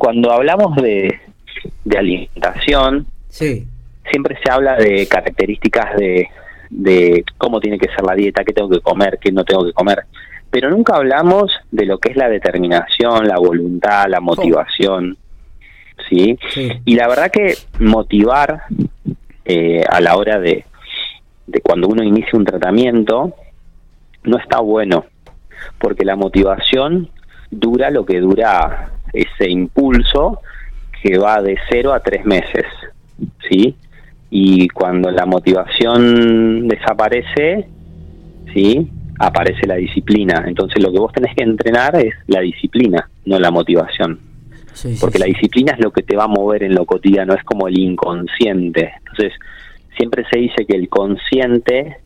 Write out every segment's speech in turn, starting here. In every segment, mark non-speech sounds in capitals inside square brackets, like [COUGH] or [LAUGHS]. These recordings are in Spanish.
cuando hablamos de, de alimentación, Sí. siempre se habla de características de, de cómo tiene que ser la dieta, qué tengo que comer, qué no tengo que comer, pero nunca hablamos de lo que es la determinación, la voluntad, la motivación, ¿sí? Sí. Y la verdad que motivar eh, a la hora de, de cuando uno inicia un tratamiento no está bueno, porque la motivación dura lo que dura ese impulso que va de cero a tres meses, ¿sí? Y cuando la motivación desaparece, ¿sí? Aparece la disciplina. Entonces lo que vos tenés que entrenar es la disciplina, no la motivación Sí, sí, porque la disciplina es lo que te va a mover en lo cotidiano, es como el inconsciente. Entonces, siempre se dice que el consciente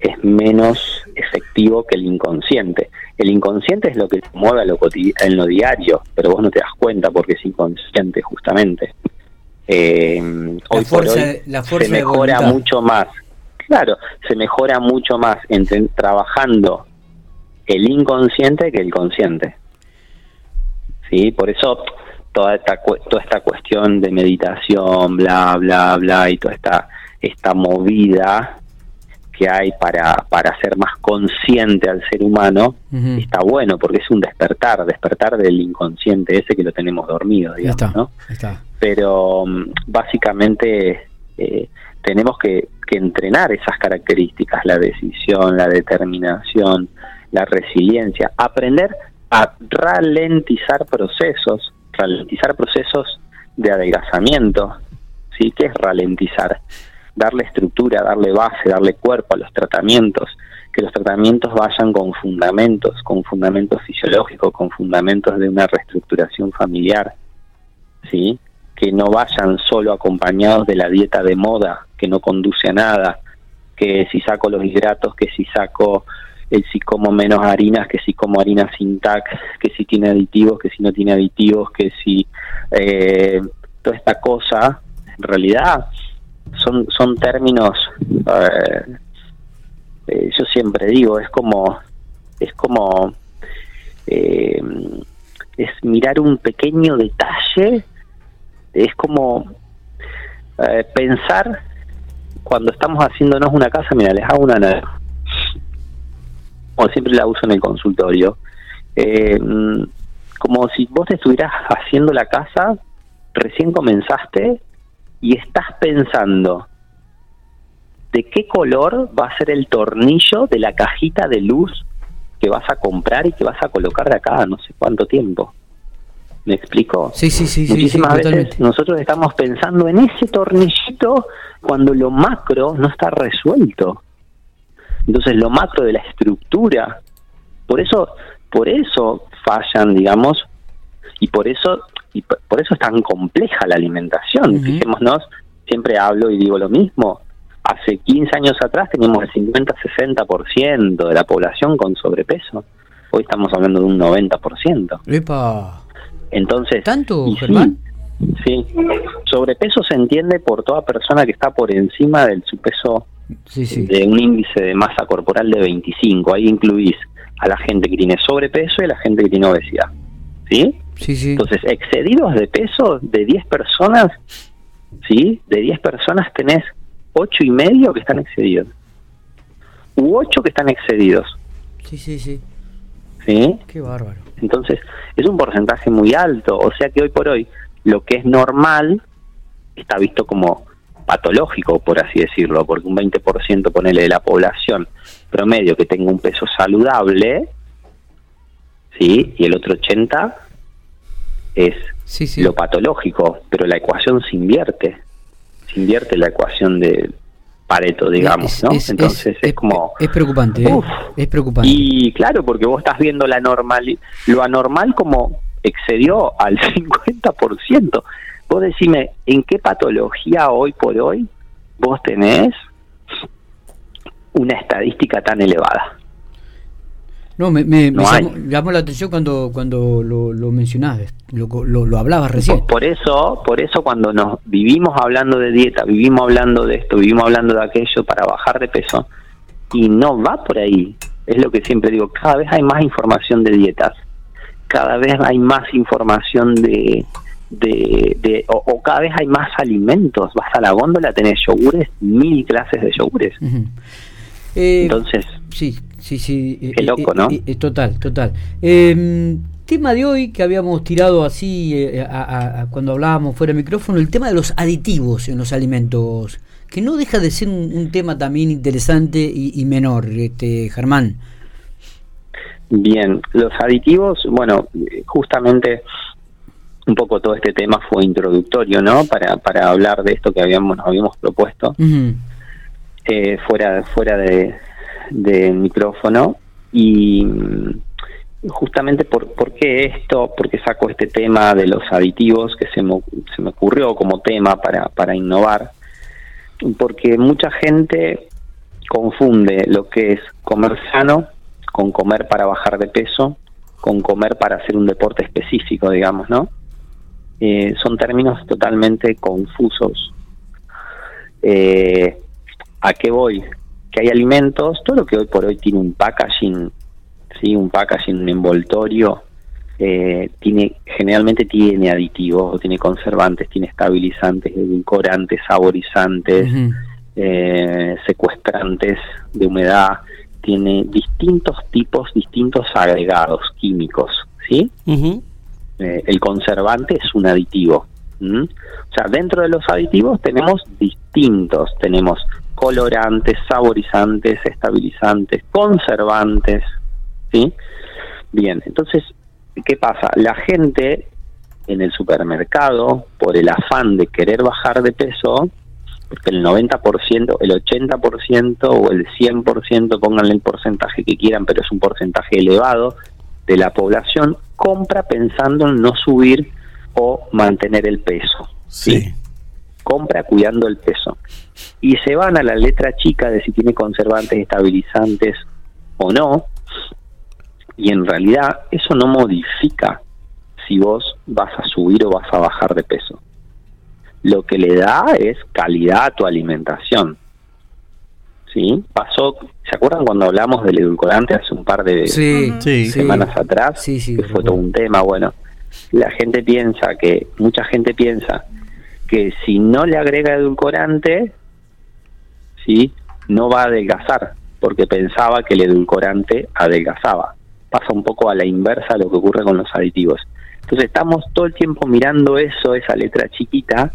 es menos efectivo que el inconsciente. El inconsciente es lo que te mueve a lo en lo diario, pero vos no te das cuenta porque es inconsciente justamente. Eh, hoy por hoy la fuerza se mejora mucho más. Claro, se mejora mucho más entre, trabajando el inconsciente que el consciente. ¿sí? Por eso toda esta, toda esta cuestión de meditación, bla, bla, bla, y toda esta, esta movida que hay para, para hacer más consciente al ser humano, está bueno, porque es un despertar, despertar del inconsciente ese que lo tenemos dormido, digamos, está. ¿no? está. pero mm, básicamente eh, tenemos que, que entrenar esas características, la decisión, la determinación, la resiliencia, aprender a ralentizar procesos, ralentizar procesos de adelgazamiento, ¿sí? ¿Qué es ralentizar? Darle estructura, darle base, darle cuerpo a los tratamientos, que los tratamientos vayan con fundamentos, con fundamentos fisiológicos, con fundamentos de una reestructuración familiar, ¿sí? que no vayan solo acompañados de la dieta de moda, que no conduce a nada, que si saco los hidratos, que si saco el si como menos harinas, que si como harinas sin TAC, que si tiene aditivos, que si no tiene aditivos, que si eh, toda esta cosa, en realidad son, son términos, eh, yo siempre digo, es como, es como, eh, es mirar un pequeño detalle es como eh, pensar cuando estamos haciéndonos una casa, mira, les hago una como siempre la uso en el consultorio, eh, mm, como si vos te estuvieras haciendo la casa, recién comenzaste y estás pensando de qué color va a ser el tornillo de la cajita de luz que vas a comprar y que vas a colocar de acá a no sé cuánto tiempo. ¿Me explico? Sí, sí, sí, sí, sí, Muchísimas veces nosotros estamos pensando en ese tornillito cuando lo macro no está resuelto. Entonces lo macro de la estructura, por eso, por eso fallan, digamos, y por eso, y por eso es tan compleja la alimentación. Ujú. Fijémonos, siempre hablo y digo lo mismo. Hace 15 años atrás teníamos el 50-60% de la población con sobrepeso. Hoy estamos hablando de un 90%. Epa. Entonces, ¿Tanto, y sí, Germán? Sí, sobrepeso se entiende por toda persona que está por encima del su peso Sí, sí. de un índice de masa corporal de 25. Ahí incluís a la gente que tiene sobrepeso y a la gente que tiene obesidad. ¿Sí? Sí, sí. Entonces, excedidos de peso de 10 personas, ¿sí? De 10 personas tenés 8 y medio que están excedidos. U 8 que están excedidos. Sí, sí, sí. ¿Sí? Qué bárbaro. Entonces, es un porcentaje muy alto. O sea que hoy por hoy, lo que es normal está visto como patológico, por así decirlo, porque un 20% ponele de la población promedio que tenga un peso saludable, ¿sí? Y el otro 80% es Sí, sí. lo patológico, pero la ecuación se invierte. Se invierte la ecuación de Pareto, digamos, Es- ¿no? es- Entonces es, como... Es preocupante, ¿eh? Es preocupante. Y claro, porque vos estás viendo la normal, lo anormal como excedió al [LAUGHS] 50%. Vos decime, ¿en qué patología hoy por hoy vos tenés una estadística tan elevada? No, me, me, me llamó la atención cuando, cuando lo, lo mencionabas, lo, lo, lo hablabas recién. Por, por eso, por eso cuando nos vivimos hablando de dieta, vivimos hablando de esto, vivimos hablando de aquello para bajar de peso y no va por ahí. Es lo que siempre digo, cada vez hay más información de dietas, cada vez hay más información de, de, o, cada vez hay más alimentos. Vas a la góndola, tenés yogures, mil clases de yogures. Eh, Entonces, sí, sí, sí. Eh, qué loco, ¿no? total, total. Em, tema de hoy que habíamos tirado así cuando hablábamos fuera de micrófono, el tema de los aditivos en los alimentos, que no deja de ser un, tema también interesante y, menor, este Germán. Bien, los aditivos, bueno, justamente un poco todo este tema fue introductorio, ¿no? Para, para hablar de esto que habíamos nos habíamos propuesto eh, fuera fuera de, de micrófono y justamente por, por qué esto, por qué saco este tema de los aditivos que se me, se me ocurrió como tema para, para innovar, porque mucha gente confunde lo que es comer sano con comer para bajar de peso, con comer para hacer un deporte específico, digamos, ¿no? Eh, son términos totalmente confusos. Eh, ¿A qué voy? Que hay alimentos, todo lo que hoy por hoy tiene un packaging, sí, un packaging, un envoltorio, eh, tiene generalmente tiene aditivos, tiene conservantes, tiene estabilizantes, edulcorantes, saborizantes, secuestrantes de humedad, tiene distintos tipos, distintos agregados químicos, ¿sí? Eh, el conservante es un aditivo. O sea, dentro de los aditivos tenemos distintos, tenemos colorantes, saborizantes, estabilizantes, conservantes, ¿sí? Bien, entonces, ¿qué pasa? La gente en el supermercado, por el afán de querer bajar de peso, porque el 90%, el 80% o el 100%, pónganle el porcentaje que quieran, pero es un porcentaje elevado de la población, compra pensando en no subir o mantener el peso. ¿sí? Compra cuidando el peso. Y se van a la letra chica de si tiene conservantes estabilizantes o no, y en realidad eso no modifica si vos vas a subir o vas a bajar de peso. Lo que le da es calidad a tu alimentación. ¿sí? Pasó, ¿se acuerdan cuando hablamos del edulcorante hace un par de semanas atrás? Sí, que fue todo un tema, bueno, la gente piensa que, mucha gente piensa que si no le agrega edulcorante, ¿sí? No va a adelgazar, porque pensaba que el edulcorante adelgazaba. Pasa un poco a la inversa lo que ocurre con los aditivos. Entonces estamos todo el tiempo mirando eso, esa letra chiquita,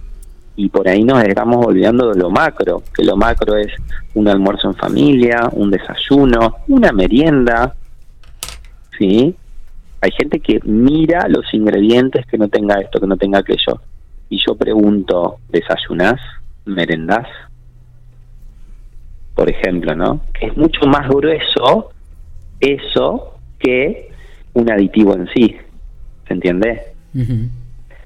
y por ahí nos estamos olvidando de lo macro, que lo macro es un almuerzo en familia, un desayuno, una merienda, ¿sí? Hay gente que mira los ingredientes que no tenga esto, que no tenga aquello. Y yo pregunto, ¿desayunás? ¿Merendás? Por ejemplo, ¿no? Que es mucho más grueso eso que un aditivo en sí. ¿Se entiende?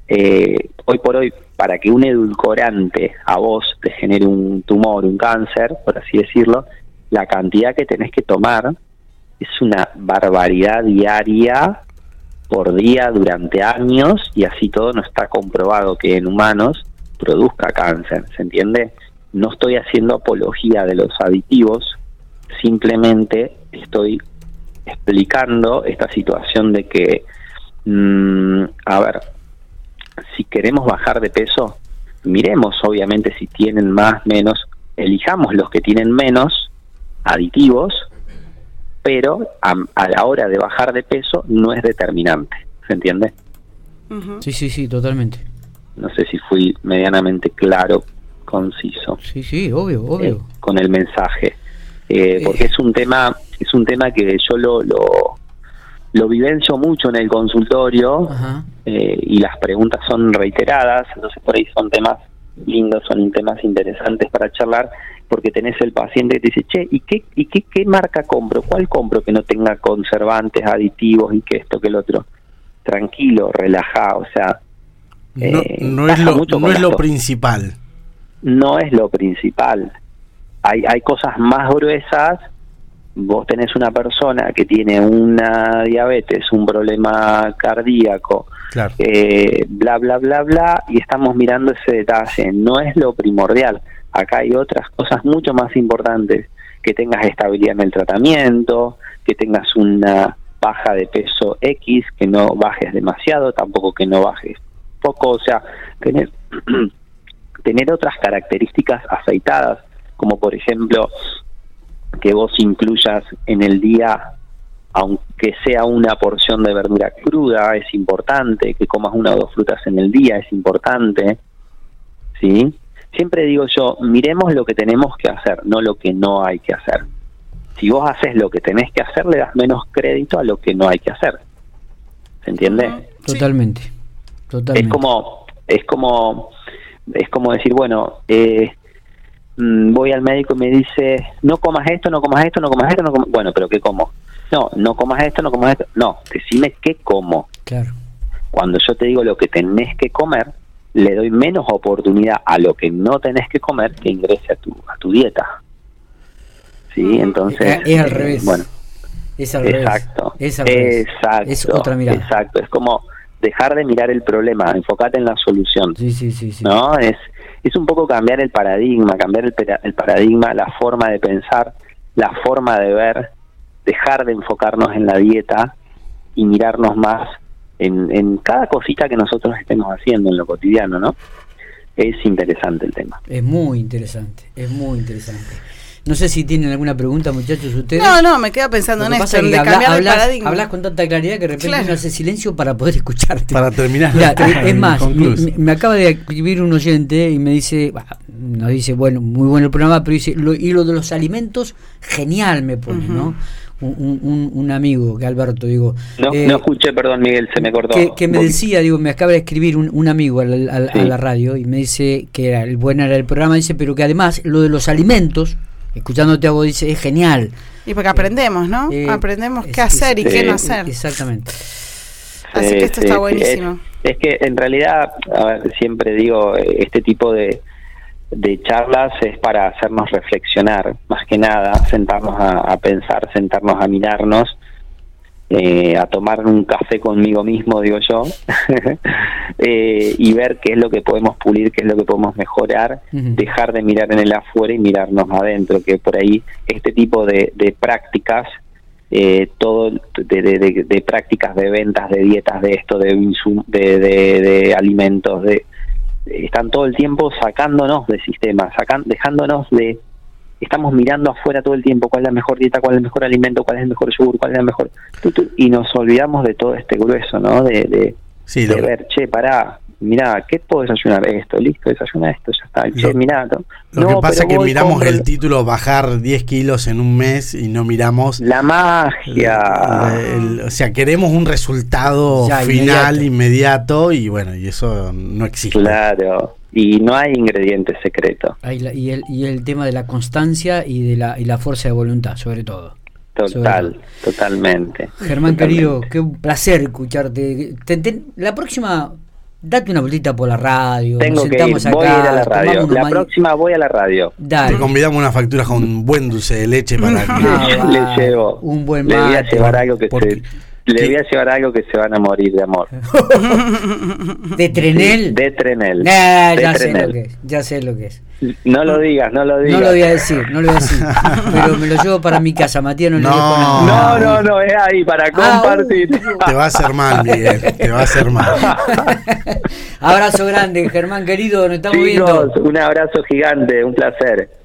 eh, hoy por hoy, para que un edulcorante a vos te genere un tumor, un cáncer, por así decirlo, la cantidad que tenés que tomar es una barbaridad diaria por día durante años y así todo no está comprobado que en humanos produzca cáncer, ¿se entiende? No estoy haciendo apología de los aditivos, simplemente estoy explicando esta situación de que, mm, a ver, si queremos bajar de peso, miremos obviamente si tienen más, menos, elijamos los que tienen menos aditivos, pero a, la hora de bajar de peso no es determinante, ¿se entiende? Sí, sí, sí, totalmente. No sé si fui medianamente claro, conciso. Sí, sí, obvio, obvio. Eh, con el mensaje, eh, porque es un tema, es un tema que yo lo, lo lo vivencio mucho en el consultorio eh, y las preguntas son reiteradas, entonces por ahí son temas lindos, son temas interesantes para charlar, porque tenés el paciente que te dice, che, ¿y qué, y qué, qué marca compro? ¿Cuál compro que no tenga conservantes, aditivos y que esto, que el otro? Tranquilo, relajado, o sea... No, eh, no es lo, no es lo principal. No es lo principal. Hay, hay cosas más gruesas vos tenés una persona que tiene una diabetes, un problema cardíaco, eh, bla, bla, bla, bla, y estamos mirando ese detalle. No es lo primordial. Acá hay otras cosas mucho más importantes. Que tengas estabilidad en el tratamiento, que tengas una baja de peso X, que no bajes demasiado, tampoco que no bajes poco, o sea, tener, [CLEARS THROAT] tener otras características aceitadas, como por ejemplo que vos incluyas en el día, aunque sea una porción de verdura cruda, es importante, que comas una o dos frutas en el día, es importante, ¿sí? Siempre digo yo, miremos lo que tenemos que hacer, no lo que no hay que hacer. Si vos haces lo que tenés que hacer, le das menos crédito a lo que no hay que hacer. ¿Se entiende? Totalmente. Es como, es como, es como decir, bueno, eh, mm, voy al médico y me dice, no comas esto, no comas esto, no comas esto, no comas... bueno, pero ¿qué como? No, no comas esto, no comas esto. No, decime qué como. Claro. Cuando yo te digo lo que tenés que comer, le doy menos oportunidad a lo que no tenés que comer que ingrese a tu, a tu dieta. ¿Sí? Entonces... Es, al revés. Bueno. Es al exacto, Es al revés. Exacto. Es otra mirada. Exacto. Es como dejar de mirar el problema, enfocarte en la solución. Sí, sí, sí, ¿No? Es, es un poco cambiar el paradigma, cambiar el, el paradigma, la forma de pensar, la forma de ver, dejar de enfocarnos en la dieta y mirarnos más en, en cada cosita que nosotros estemos haciendo en lo cotidiano, ¿no? Es interesante el tema. Es muy interesante, es muy interesante. No sé si tienen alguna pregunta, muchachos, ustedes. No, no, me quedo pensando en esto, de cambiar el paradigma. Hablas con tanta claridad que de repente claro. hace silencio para poder escucharte. Para terminar. es más, me, acaba de escribir un oyente y me dice, nos dice, bueno, muy bueno el programa, pero dice, y lo de los alimentos, genial me pone, ¿no? Un, un, amigo, que Alberto, digo. No, eh, no escuché, perdón, Miguel, se me cortó. Que, me decía, digo, me acaba de escribir un, amigo a la, radio y me dice que era el bueno era el programa, dice, pero que además lo de los alimentos escuchándote a vos dice, es genial. Y porque aprendemos, ¿no? Eh, aprendemos qué hacer y qué no hacer. Exactamente. Así que esto está buenísimo. Es, que en realidad, siempre digo, este tipo de, de charlas es para hacernos reflexionar, más que nada, sentarnos a pensar, sentarnos a mirarnos eh, a tomar un café conmigo mismo, digo yo, [LAUGHS] eh, y ver qué es lo que podemos pulir, qué es lo que podemos mejorar, dejar de mirar en el afuera y mirarnos adentro, que por ahí este tipo de, prácticas, eh, todo de, prácticas de ventas, de dietas, de esto, de, de, de, alimentos, de están todo el tiempo sacándonos del sistema, sacan, dejándonos de estamos mirando afuera todo el tiempo cuál es la mejor dieta, cuál es el mejor alimento, cuál es el mejor yogur, cuál es la mejor... Y nos olvidamos de todo este grueso, ¿no? De, de, de ver, che, pará, mirá, ¿qué puedo desayunar? Esto, listo, desayuna esto, ya está. Che, mirá, lo que pasa es que miramos el título bajar 10 kilos en un mes y no miramos... La magia. o sea, queremos un resultado final, inmediato. y bueno, y eso no existe. Claro y no hay ingrediente secreto. y, el, y el tema de la constancia y de la, y la fuerza de voluntad, sobre todo. Total, totalmente. Germán querido, qué un placer escucharte. la próxima, date una vueltita por la radio. Tengo que ir, voy a ir a la radio. La próxima voy a la radio. Te convidamos una factura con buen dulce de leche para [LAUGHS] que... le llevo. Un buen Le voy a llevar algo que se le voy a llevar algo que se van a morir de amor. [LAUGHS] ¿De Trenel? De Trenel. ya sé lo que es, ya sé lo que es. No lo digas, no lo digas. No lo voy a decir, no lo voy a decir. [LAUGHS] Pero me lo llevo para mi casa, Matías, no, no le No, no, no, es ahí para ah, compartir. te va a hacer mal, Miguel, te va a hacer mal. [LAUGHS] abrazo grande, Germán querido, nos estamos Chicos, viendo. Un abrazo gigante, un placer.